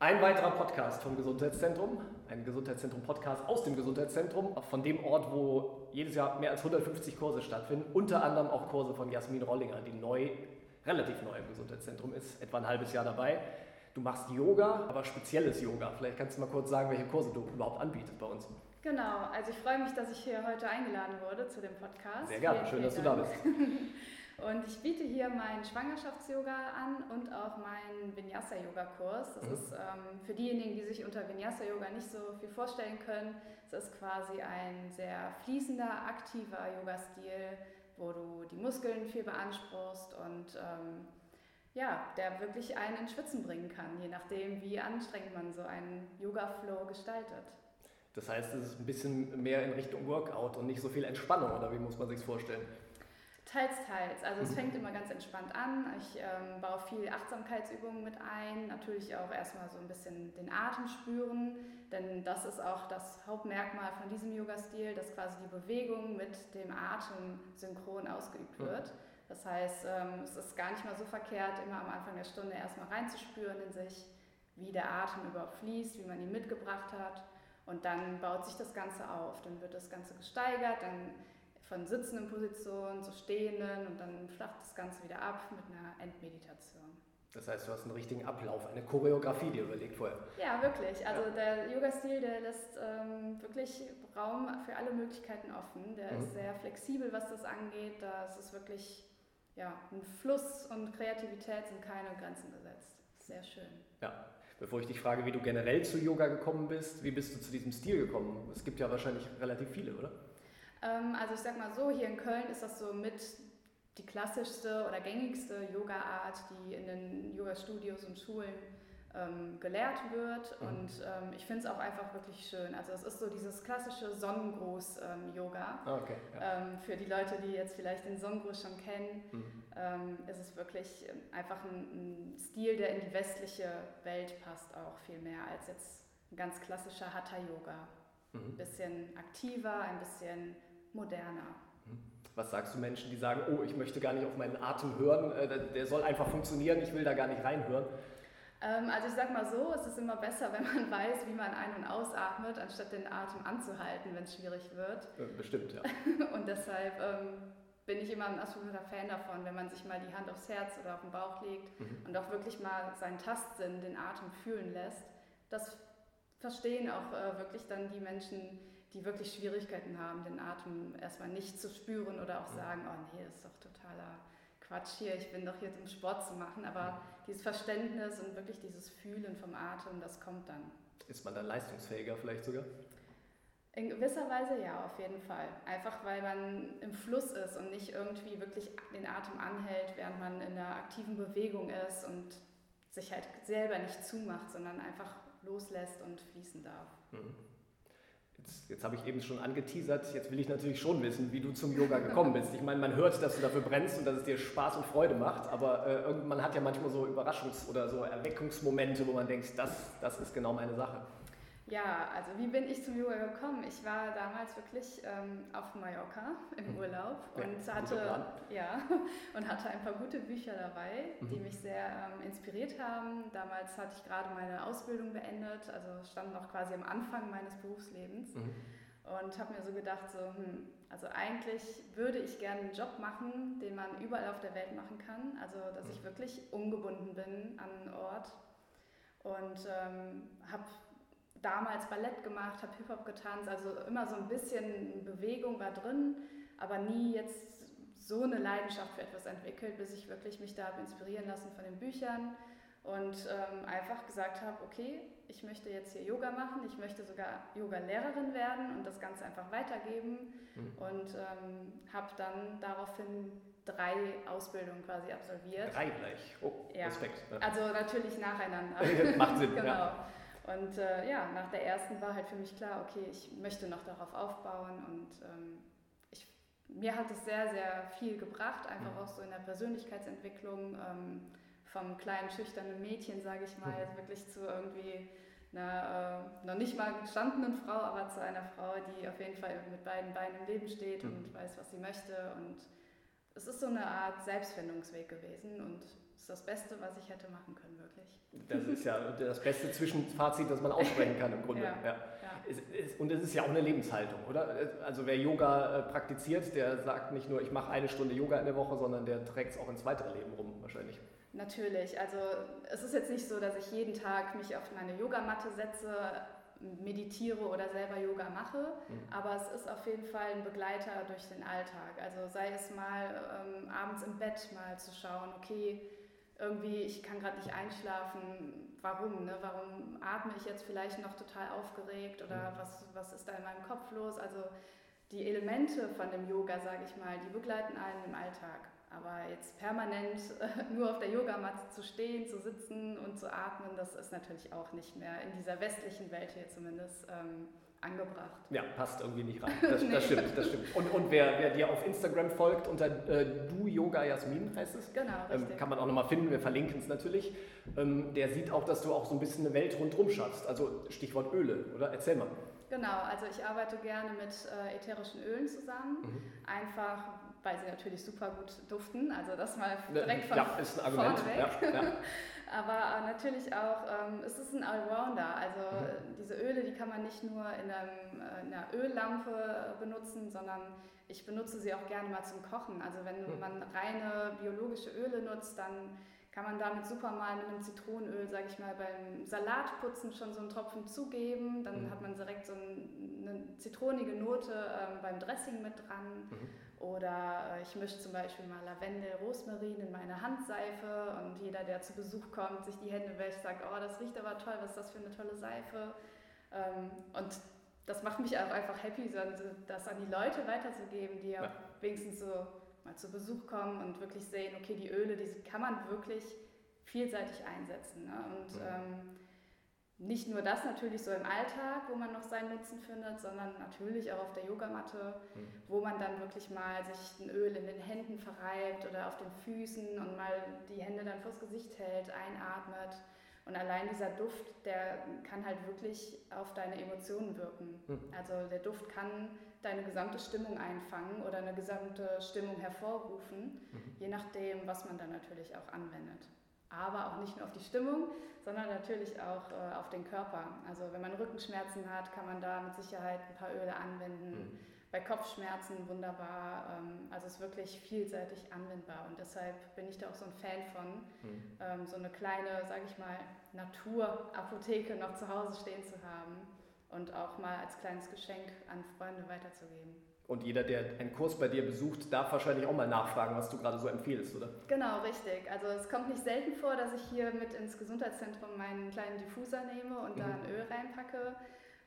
Ein weiterer Podcast vom Gesundheitszentrum, ein Gesundheitszentrum-Podcast aus dem Gesundheitszentrum, von dem Ort, wo jedes Jahr mehr als 150 Kurse stattfinden, unter anderem auch Kurse von Jasmin Rollinger, die neu, relativ neu im Gesundheitszentrum ist, etwa ein halbes Jahr dabei. Du machst Yoga, aber spezielles Yoga. Vielleicht kannst du mal kurz sagen, welche Kurse du überhaupt anbietest bei uns. Genau, also ich freue mich, dass ich hier heute eingeladen wurde zu dem Podcast. Sehr gerne, schön, dass du da bist. Und ich biete hier meinen Schwangerschafts-Yoga an und auch meinen Vinyasa-Yoga-Kurs. Das mhm. ist ähm, für diejenigen, die sich unter Vinyasa-Yoga nicht so viel vorstellen können, das ist quasi ein sehr fließender, aktiver Yoga-Stil, wo du die Muskeln viel beanspruchst und ähm, ja, der wirklich einen ins Schwitzen bringen kann, je nachdem, wie anstrengend man so einen Yoga-Flow gestaltet. Das heißt, es ist ein bisschen mehr in Richtung Workout und nicht so viel Entspannung, oder wie muss man sich vorstellen? Teils, teils. Also es mhm. fängt immer ganz entspannt an. Ich ähm, baue viel Achtsamkeitsübungen mit ein. Natürlich auch erstmal so ein bisschen den Atem spüren, denn das ist auch das Hauptmerkmal von diesem Yoga-Stil, dass quasi die Bewegung mit dem Atem synchron ausgeübt wird. Das heißt, ähm, es ist gar nicht mal so verkehrt, immer am Anfang der Stunde erstmal reinzuspüren in sich, wie der Atem überhaupt fließt, wie man ihn mitgebracht hat. Und dann baut sich das Ganze auf. Dann wird das Ganze gesteigert, dann von sitzenden Positionen zu stehenden und dann flacht das Ganze wieder ab mit einer Endmeditation. Das heißt, du hast einen richtigen Ablauf, eine Choreografie dir überlegt vorher. Ja, wirklich. Also ja. der Yoga-Stil, der lässt ähm, wirklich Raum für alle Möglichkeiten offen. Der mhm. ist sehr flexibel, was das angeht. Da ist es wirklich ja, ein Fluss und Kreativität sind keine Grenzen gesetzt. Sehr schön. Ja. Bevor ich dich frage, wie du generell zu Yoga gekommen bist, wie bist du zu diesem Stil gekommen? Es gibt ja wahrscheinlich relativ viele, oder? Ähm, also ich sag mal so, hier in Köln ist das so mit die klassischste oder gängigste Yoga-Art, die in den Yoga-Studios und Schulen ähm, gelehrt wird. Mhm. Und ähm, ich finde es auch einfach wirklich schön. Also es ist so dieses klassische Sonnengruß-Yoga. Ähm, okay, ja. Ähm, für die Leute, die jetzt vielleicht den Sonnengruß schon kennen, mhm. Ist es wirklich einfach ein, ein, Stil, der in die westliche Welt passt, auch viel mehr als jetzt ein ganz klassischer Hatha-Yoga. Mhm. Ein bisschen aktiver, ein bisschen moderner. Was sagst du Menschen, die sagen, oh, ich möchte gar nicht auf meinen Atem hören, äh, der soll einfach funktionieren, ich will da gar nicht reinhören? Ähm, also ich sage mal so, es ist immer besser, wenn man weiß, wie man ein- und ausatmet, anstatt den Atem anzuhalten, wenn es schwierig wird. Äh, bestimmt, ja. und deshalb ähm, bin ich immer ein absoluter Fan davon, wenn man sich mal die Hand aufs Herz oder auf den Bauch legt mhm. und auch wirklich mal seinen Tastsinn, den Atem fühlen lässt. Das verstehen auch äh, wirklich dann die Menschen, die wirklich Schwierigkeiten haben, den Atem erstmal nicht zu spüren oder auch sagen, oh nee, das ist doch totaler Quatsch hier, ich bin doch hier, um Sport zu machen. Aber dieses Verständnis und wirklich dieses Fühlen vom Atem, das kommt dann. Ist man dann leistungsfähiger vielleicht sogar? In gewisser Weise ja, auf jeden Fall. Einfach weil man im Fluss ist und nicht irgendwie wirklich den Atem anhält, während man in einer aktiven Bewegung ist und sich halt selber nicht zumacht, sondern einfach loslässt und fließen darf. Mhm. Jetzt, jetzt habe ich eben schon angeteasert, jetzt will ich natürlich schon wissen, wie du zum Yoga gekommen bist. Ich meine, man hört, dass du dafür brennst und dass es dir Spaß und Freude macht, aber äh, man hat ja manchmal so Überraschungs- oder so Erweckungsmomente, wo man denkt, das, das ist genau meine Sache. Ja, also wie bin ich zum Yoga gekommen? Ich war damals wirklich ähm, auf Mallorca im mhm. Urlaub ja, und hatte ja und hatte ein paar gute Bücher dabei, mhm. die mich sehr ähm, inspiriert haben. Damals hatte ich gerade meine Ausbildung beendet, also stand noch quasi am Anfang meines Berufslebens mhm. und habe mir so gedacht, so hm, also eigentlich würde ich gerne einen Job machen, den man überall auf der Welt machen kann, also dass ich mhm. wirklich ungebunden bin an einen Ort und ähm, habe damals Ballett gemacht, habe Hip-Hop getanzt, also immer so ein bisschen Bewegung war drin, aber nie jetzt so eine Leidenschaft für etwas entwickelt, bis ich wirklich mich da habe inspirieren lassen von den Büchern und ähm, einfach gesagt habe, okay, ich möchte jetzt hier Yoga machen, ich möchte sogar Yoga-Lehrerin werden und das Ganze einfach weitergeben mhm. und ähm, habe dann daraufhin drei Ausbildungen quasi absolviert. Drei gleich, oh, ja. Respekt. Ne? Also natürlich nacheinander. Macht Sinn, genau. Ja. Und äh, ja, nach der ersten war halt für mich klar, okay, ich möchte noch darauf aufbauen und ähm, ich, mir hat es sehr, sehr viel gebracht, einfach mhm. auch so in der Persönlichkeitsentwicklung ähm, vom kleinen schüchternen Mädchen, sage ich mal, mhm. wirklich zu irgendwie einer äh, noch nicht mal gestandenen Frau, aber zu einer Frau, die auf jeden Fall mit beiden Beinen im Leben steht mhm. und weiß, was sie möchte. Und es ist so eine Art Selbstfindungsweg gewesen und ist das Beste, was ich hätte machen können, wirklich. Das ist ja das beste Zwischenfazit, das man aussprechen kann im Grunde. ja, ja. Ja. Und es ist ja auch eine Lebenshaltung, oder? Also wer Yoga äh, praktiziert, der sagt nicht nur, ich mache eine Stunde Yoga in der Woche, sondern der trägt es auch ins weitere Leben rum wahrscheinlich. Natürlich, also es ist jetzt nicht so, dass ich jeden Tag mich auf meine Yogamatte setze, meditiere oder selber Yoga mache, mhm. aber es ist auf jeden Fall ein Begleiter durch den Alltag. Also sei es mal ähm, abends im Bett mal zu schauen, okay, irgendwie, ich kann gerade nicht einschlafen, warum? Ne? Warum atme ich jetzt vielleicht noch total aufgeregt oder was, was ist da in meinem Kopf los? Also die Elemente von dem Yoga, sage ich mal, die begleiten einen im Alltag. Aber jetzt permanent nur auf der Yogamatte zu stehen, zu sitzen und zu atmen, das ist natürlich auch nicht mehr in dieser westlichen Welt hier zumindest ähm, angebracht. Ja, passt irgendwie nicht rein. Das, nee. das stimmt, das stimmt. Und, und wer, wer, dir auf Instagram folgt, unter äh, du Yoga Jasmin heißt es. Genau, ähm, Kann man auch nochmal finden, wir verlinken es natürlich. Ähm, der sieht auch, dass du auch so ein bisschen eine Welt rundherum schaffst. Also Stichwort Öle, oder? Erzähl mal. Genau, also ich arbeite gerne mit äh, ätherischen Ölen zusammen. Mhm. Einfach, weil sie natürlich super gut duften. Also das mal ne, direkt von ja, ist ein Argument. vorne weg. Ja, ja. Aber natürlich auch, ähm, es ist ein Allrounder. Also mhm. diese Öle, die kann man nicht nur in, einem, äh, in, einer Öllampe benutzen, sondern ich benutze sie auch gerne mal zum Kochen. Also wenn mhm. man reine biologische Öle nutzt, dann kann man damit super mal mit einem Zitronenöl, sage ich mal, beim Salatputzen schon so einen Tropfen zugeben. Dann mhm. hat man direkt so eine zitronige Note ähm, beim Dressing mit dran. Mhm. Oder äh, ich mische zum Beispiel mal Lavendel, Rosmarin in meine Handseife und jeder, der zu Besuch kommt, sich die Hände wäscht, sagt, oh, das riecht aber toll, was ist das für eine tolle Seife. Ähm, und das macht mich auch einfach happy, das an die Leute weiterzugeben, die ja. wenigstens so mal zu Besuch kommen und wirklich sehen, okay, die Öle, die kann man wirklich vielseitig einsetzen. Ne? Und mhm. ähm, nicht nur das natürlich so im Alltag, wo man noch seinen Nutzen findet, sondern natürlich auch auf der Yogamatte, mhm. wo man dann wirklich mal sich ein Öl in den Händen verreibt oder auf den Füßen und mal die Hände dann vors Gesicht hält, einatmet. Und allein dieser Duft, der kann halt wirklich auf deine Emotionen wirken. Mhm. Also der Duft kann deine gesamte Stimmung einfangen oder eine gesamte Stimmung hervorrufen, mhm. je nachdem, was man dann natürlich auch anwendet aber auch nicht nur auf die Stimmung, sondern natürlich auch äh, auf den Körper. Also wenn man Rückenschmerzen hat, kann man da mit Sicherheit ein paar Öle anwenden. Mhm. Bei Kopfschmerzen wunderbar. Ähm, also es ist wirklich vielseitig anwendbar und deshalb bin ich da auch so ein Fan von, mhm. ähm, so eine kleine, sage ich mal, Naturapotheke noch zu Hause stehen zu haben und auch mal als kleines Geschenk an Freunde weiterzugeben. Und jeder, der einen Kurs bei dir besucht, darf wahrscheinlich auch mal nachfragen, was du gerade so empfiehlst, oder? Genau, richtig. Also es kommt nicht selten vor, dass ich hier mit ins Gesundheitszentrum meinen kleinen Diffuser nehme und mhm. da ein Öl reinpacke.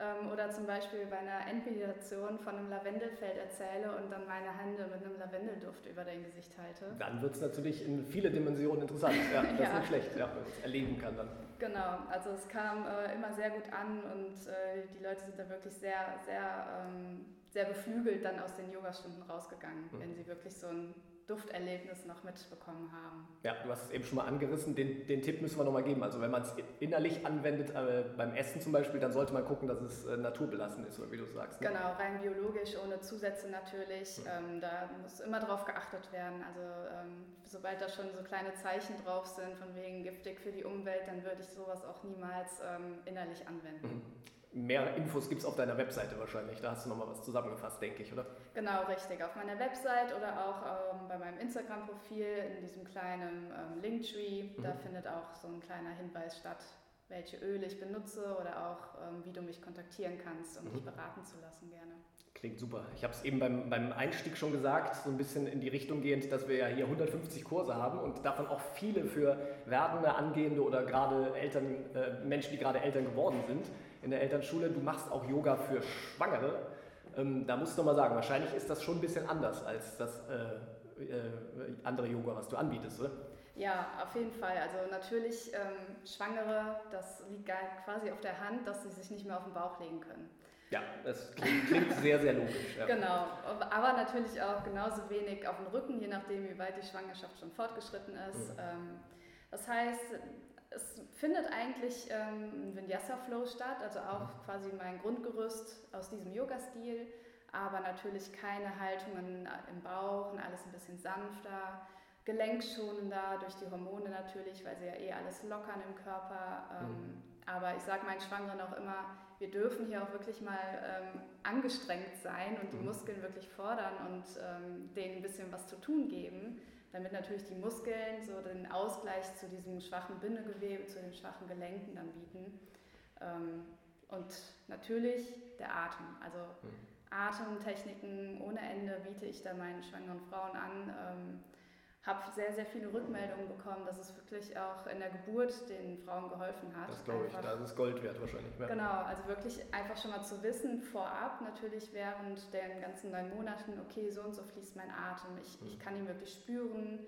Ähm, oder zum Beispiel bei einer Endmeditation von einem Lavendelfeld erzähle und dann meine Hände mit einem Lavendelduft über dein Gesicht halte. Dann wird es natürlich in viele Dimensionen interessant. Ja, das ja. ist nicht schlecht, ja, wenn man es erleben kann dann. Genau, also es kam äh, immer sehr gut an und äh, die Leute sind da wirklich sehr, sehr ähm, sehr beflügelt dann aus den Yogastunden rausgegangen, mhm. wenn sie wirklich so ein Dufterlebnis noch mitbekommen haben. Ja, du hast es eben schon mal angerissen, den, den Tipp müssen wir nochmal geben. Also wenn man es innerlich anwendet, äh, beim Essen zum Beispiel, dann sollte man gucken, dass es äh, naturbelassen ist, oder wie du sagst. Ne? Genau, rein biologisch, ohne Zusätze natürlich. Mhm. Ähm, da muss immer drauf geachtet werden. Also ähm, sobald da schon so kleine Zeichen drauf sind, von wegen giftig für die Umwelt, dann würde ich sowas auch niemals ähm, innerlich anwenden. Mhm mehr Infos gibt es auf deiner Webseite wahrscheinlich. Da hast du nochmal was zusammengefasst, denke ich, oder? Genau, richtig. Auf meiner Website oder auch ähm, bei meinem Instagram-Profil in diesem kleinen ähm, Linktree, mhm. da findet auch so ein kleiner Hinweis statt, welche Öle ich benutze oder auch ähm, wie du mich kontaktieren kannst, um mhm. dich beraten zu lassen gerne. Klingt super. Ich habe es eben beim, beim Einstieg schon gesagt, so ein bisschen in die Richtung gehend, dass wir ja hier 150 Kurse haben und davon auch viele für werdende, angehende oder gerade Eltern, äh, Menschen, die gerade Eltern geworden sind in der Elternschule. Du machst auch Yoga für Schwangere. Ähm, da musst du mal sagen, wahrscheinlich ist das schon ein bisschen anders als das äh, äh, andere Yoga, was du anbietest, oder? Ja, auf jeden Fall. Also natürlich ähm, Schwangere, das liegt quasi auf der Hand, dass sie sich nicht mehr auf den Bauch legen können. Ja, das klingt, klingt sehr, sehr logisch. Ja. Genau, aber natürlich auch genauso wenig auf den Rücken, je nachdem, wie weit die Schwangerschaft schon fortgeschritten ist. Mhm. Ähm, das heißt, es findet eigentlich ähm, ein Vinyasa-Flow statt, also auch mhm. quasi mein Grundgerüst aus diesem Yoga-Stil, aber natürlich keine Haltungen im Bauch und alles ein bisschen sanfter. gelenkschonender durch die Hormone natürlich, weil sie ja eh alles lockern im Körper. Ähm, mhm. Aber ich sage meinen Schwangeren auch immer, wir dürfen hier auch wirklich mal ähm, angestrengt sein und die mhm. Muskeln wirklich fordern und ähm, denen ein bisschen was zu tun geben, damit natürlich die Muskeln so den Ausgleich zu diesem schwachen Bindegewebe, zu den schwachen Gelenken dann bieten. Ähm, und natürlich der Atem. Also mhm. Atemtechniken ohne Ende biete ich da meinen schwangeren Frauen an. Habe sehr, sehr viele Rückmeldungen bekommen, dass es wirklich auch in der Geburt den Frauen geholfen hat. Das glaube ich, das ist Gold wert wahrscheinlich. Ja. Genau, also wirklich einfach schon mal zu wissen, vorab natürlich während den ganzen neun Monaten, okay, so und so fließt mein Atem, ich, mhm. ich kann ihn wirklich spüren,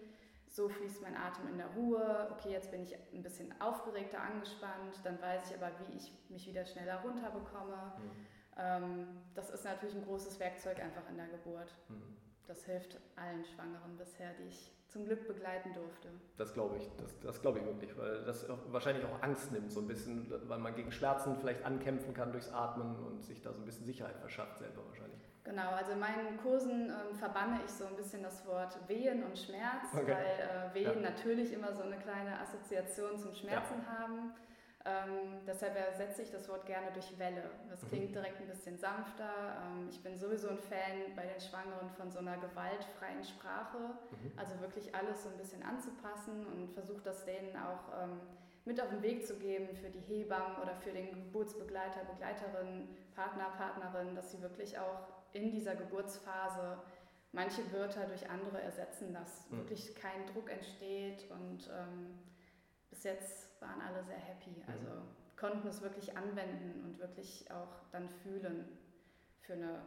so fließt mein Atem in der Ruhe, okay, jetzt bin ich ein bisschen aufgeregter, angespannt, dann weiß ich aber, wie ich mich wieder schneller runterbekomme. Mhm. Ähm, das ist natürlich ein großes Werkzeug einfach in der Geburt. Mhm. Das hilft allen Schwangeren bisher, die ich zum Glück begleiten durfte. Das glaube ich, das, das glaube ich wirklich, weil das wahrscheinlich auch Angst nimmt, so ein bisschen, weil man gegen Schmerzen vielleicht ankämpfen kann durchs Atmen und sich da so ein bisschen Sicherheit verschafft selber wahrscheinlich. Genau, also in meinen Kursen ähm, verbanne ich so ein bisschen das Wort Wehen und Schmerz, okay. weil äh, Wehen ja. natürlich immer so eine kleine Assoziation zum Schmerzen ja. haben. Ähm, deshalb ersetze ich das Wort gerne durch Welle. Das klingt mhm. direkt ein bisschen sanfter. Ähm, ich bin sowieso ein Fan bei den Schwangeren von so einer gewaltfreien Sprache. Mhm. Also wirklich alles so ein bisschen anzupassen und versuche das denen auch ähm, mit auf den Weg zu geben für die Hebammen oder für den Geburtsbegleiter, Begleiterin, Partner, Partnerin, dass sie wirklich auch in dieser Geburtsphase manche Wörter durch andere ersetzen, dass mhm. wirklich kein Druck entsteht und ähm, bis jetzt waren alle sehr happy. Mhm. Also konnten es wirklich anwenden und wirklich auch dann fühlen für eine,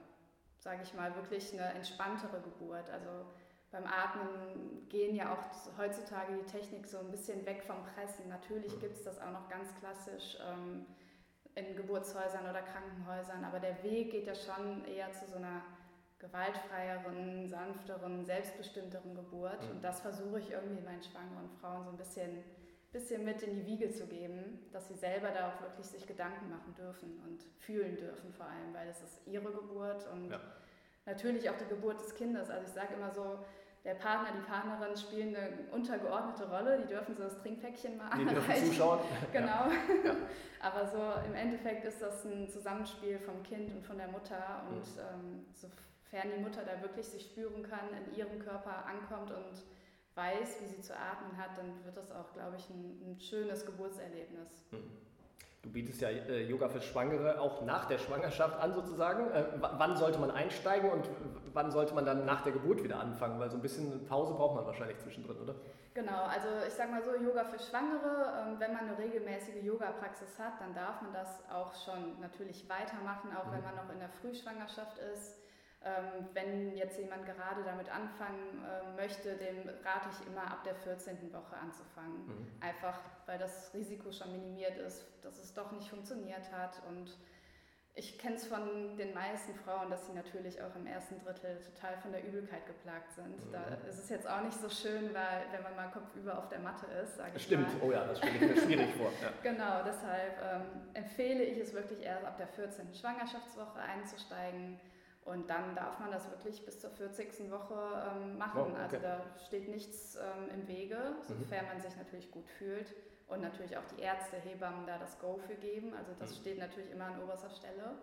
sage ich mal, wirklich eine entspanntere Geburt. Also beim Atmen gehen ja auch heutzutage die Technik so ein bisschen weg vom Pressen. Natürlich mhm. gibt es das auch noch ganz klassisch ähm, in Geburtshäusern oder Krankenhäusern, aber der Weg geht ja schon eher zu so einer gewaltfreieren, sanfteren, selbstbestimmteren Geburt. Mhm. Und das versuche ich irgendwie meinen schwangeren Frauen so ein bisschen bisschen mit in die Wiege zu geben, dass sie selber da auch wirklich sich Gedanken machen dürfen und fühlen dürfen vor allem, weil es ist ihre Geburt und ja. natürlich auch die Geburt des Kindes. Also ich sage immer so, der Partner, die Partnerin spielen eine untergeordnete Rolle, die dürfen so das Trinkpäckchen mal die anreichen. zuschauen. genau. Ja. Aber so im Endeffekt ist das ein Zusammenspiel vom Kind und von der Mutter und mhm. ähm, sofern die Mutter da wirklich sich spüren kann, in ihrem Körper ankommt und weiß, wie sie zu atmen hat, dann wird das auch, glaube ich, ein, ein schönes Geburtserlebnis. Hm. Du bietest ja äh, Yoga für Schwangere auch nach der Schwangerschaft an, sozusagen. Äh, wann sollte man einsteigen und wann sollte man dann nach der Geburt wieder anfangen? Weil so ein bisschen Pause braucht man wahrscheinlich zwischendrin, oder? Genau, also ich sage mal so, Yoga für Schwangere, ähm, wenn man eine regelmäßige Yoga-Praxis hat, dann darf man das auch schon natürlich weitermachen, auch mhm. wenn man noch in der Frühschwangerschaft ist. Ähm, wenn jetzt jemand gerade damit anfangen äh, möchte, dem rate ich immer ab der 14. Woche anzufangen. Mhm. Einfach weil das Risiko schon minimiert ist, dass es doch nicht funktioniert hat. Und ich kenne es von den meisten Frauen, dass sie natürlich auch im ersten Drittel total von der Übelkeit geplagt sind. Mhm. Da ist es jetzt auch nicht so schön, weil wenn man mal kopfüber auf der Matte ist, sage ich Stimmt, mal. oh ja, das stelle ich mir schwierig vor. Ja. Genau, deshalb ähm, empfehle ich es wirklich erst ab der 14. Schwangerschaftswoche einzusteigen und dann darf man das wirklich bis zur 40. Woche ähm, machen. Oh, okay. Also da steht nichts ähm, im Wege, sofern mhm. man sich natürlich gut fühlt. Und natürlich auch die Ärzte, Hebammen da das Go für geben. Also das mhm. steht natürlich immer an oberster Stelle.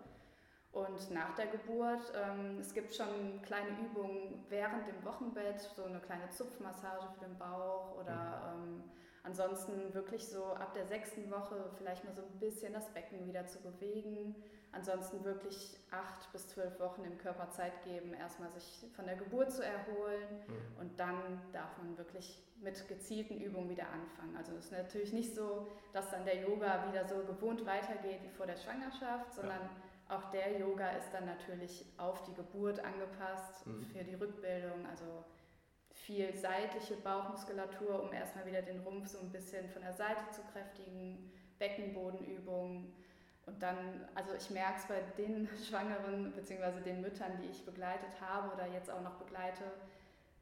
Und nach der Geburt, ähm, es gibt schon kleine Übungen während dem Wochenbett, so eine kleine Zupfmassage für den Bauch oder mhm. ähm, ansonsten wirklich so ab der sechsten Woche vielleicht mal so ein bisschen das Becken wieder zu bewegen Ansonsten wirklich acht bis zwölf Wochen dem Körper Zeit geben, erstmal sich von der Geburt zu erholen mhm. und dann darf man wirklich mit gezielten Übungen wieder anfangen. Also es ist natürlich nicht so, dass dann der Yoga wieder so gewohnt weitergeht wie vor der Schwangerschaft, sondern ja. auch der Yoga ist dann natürlich auf die Geburt angepasst mhm. für die Rückbildung. Also viel seitliche Bauchmuskulatur, um erstmal wieder den Rumpf so ein bisschen von der Seite zu kräftigen, Beckenbodenübungen und dann, also ich merke es bei den Schwangeren bzw. den Müttern, die ich begleitet habe oder jetzt auch noch begleite,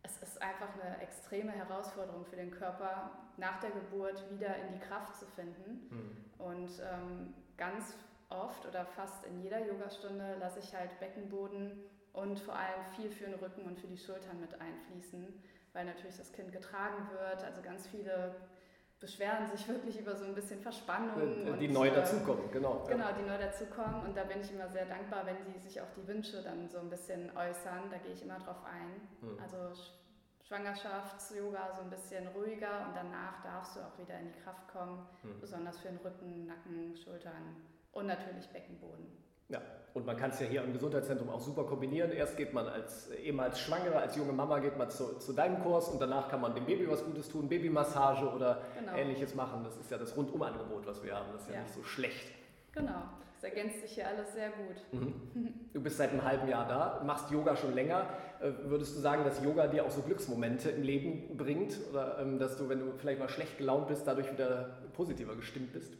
es ist einfach eine extreme Herausforderung für den Körper, nach der Geburt wieder in die Kraft zu finden. Mhm. Und ähm, ganz oft oder fast in jeder Yogastunde lasse ich halt Beckenboden und vor allem viel für den Rücken und für die Schultern mit einfließen, weil natürlich das Kind getragen wird. Also ganz viele beschweren sich wirklich über so ein bisschen Verspannung. Die und, neu äh, dazukommen, genau. Genau, die neu dazukommen. Und da bin ich immer sehr dankbar, wenn sie sich auch die Wünsche dann so ein bisschen äußern. Da gehe ich immer drauf ein. Mhm. Also Schwangerschafts-Yoga so ein bisschen ruhiger und danach darfst du auch wieder in die Kraft kommen, mhm. besonders für den Rücken, Nacken, Schultern und natürlich Beckenboden. Ja, und man kann es ja hier im Gesundheitszentrum auch super kombinieren. Erst geht man als ehemals Schwangere, als junge Mama geht man zu, zu deinem Kurs und danach kann man dem Baby was Gutes tun, Babymassage oder genau. ähnliches machen. Das ist ja das Rundumangebot, was wir haben. Das ist ja, ja nicht so schlecht. Genau. Das ergänzt sich hier alles sehr gut. Mhm. Du bist seit einem halben Jahr da, machst Yoga schon länger. Äh, würdest du sagen, dass Yoga dir auch so Glücksmomente im Leben bringt? Oder ähm, dass du, wenn du vielleicht mal schlecht gelaunt bist, dadurch wieder positiver gestimmt bist?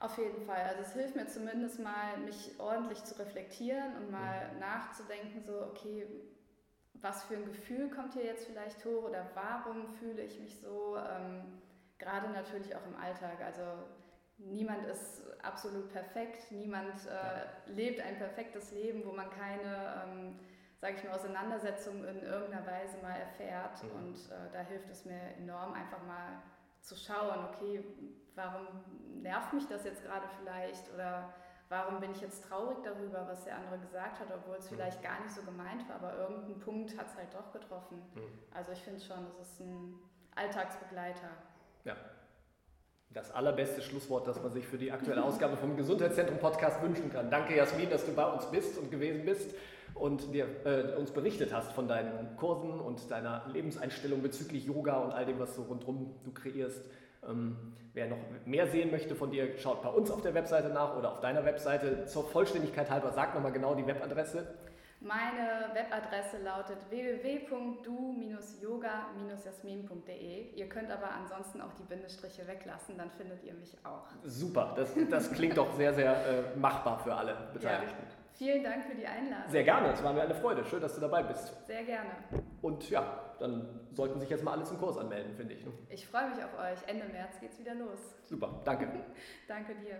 Auf jeden Fall. Also es hilft mir zumindest mal, mich ordentlich zu reflektieren und mal mhm. nachzudenken, so, okay, was für ein Gefühl kommt hier jetzt vielleicht hoch oder warum fühle ich mich so? Ähm, gerade natürlich auch im Alltag. Also niemand ist absolut perfekt, niemand äh, ja. lebt ein perfektes Leben, wo man keine, ähm, sage ich mal, Auseinandersetzung in irgendeiner Weise mal erfährt. Mhm. Und äh, da hilft es mir enorm, einfach mal zu schauen, okay, warum nervt mich das jetzt gerade vielleicht oder warum bin ich jetzt traurig darüber, was der andere gesagt hat, obwohl es mhm. vielleicht gar nicht so gemeint war, aber irgendein Punkt hat es halt doch getroffen. Mhm. Also ich finde schon, es ist ein Alltagsbegleiter. Ja. Das allerbeste Schlusswort, das man sich für die aktuelle Ausgabe vom Gesundheitszentrum Podcast wünschen kann. Danke, Jasmin, dass du bei uns bist und gewesen bist und dir, äh, uns berichtet hast von deinen Kursen und deiner Lebenseinstellung bezüglich Yoga und all dem, was so rundherum du kreierst. Ähm, wer noch mehr sehen möchte von dir, schaut bei uns auf der Webseite nach oder auf deiner Webseite. Zur Vollständigkeit halber, sag nochmal genau die Webadresse. Meine Webadresse lautet www.du-yoga-jasmin.de. Ihr könnt aber ansonsten auch die Bindestriche weglassen, dann findet ihr mich auch. Super, das, das klingt doch sehr, sehr äh, machbar für alle Beteiligten. Ja. Vielen Dank für die Einladung. Sehr gerne, es war mir eine Freude. Schön, dass du dabei bist. Sehr gerne. Und ja, dann sollten sich jetzt mal alle zum Kurs anmelden, finde ich. Ne? Ich freue mich auf euch. Ende März geht's wieder los. Super, danke. danke dir.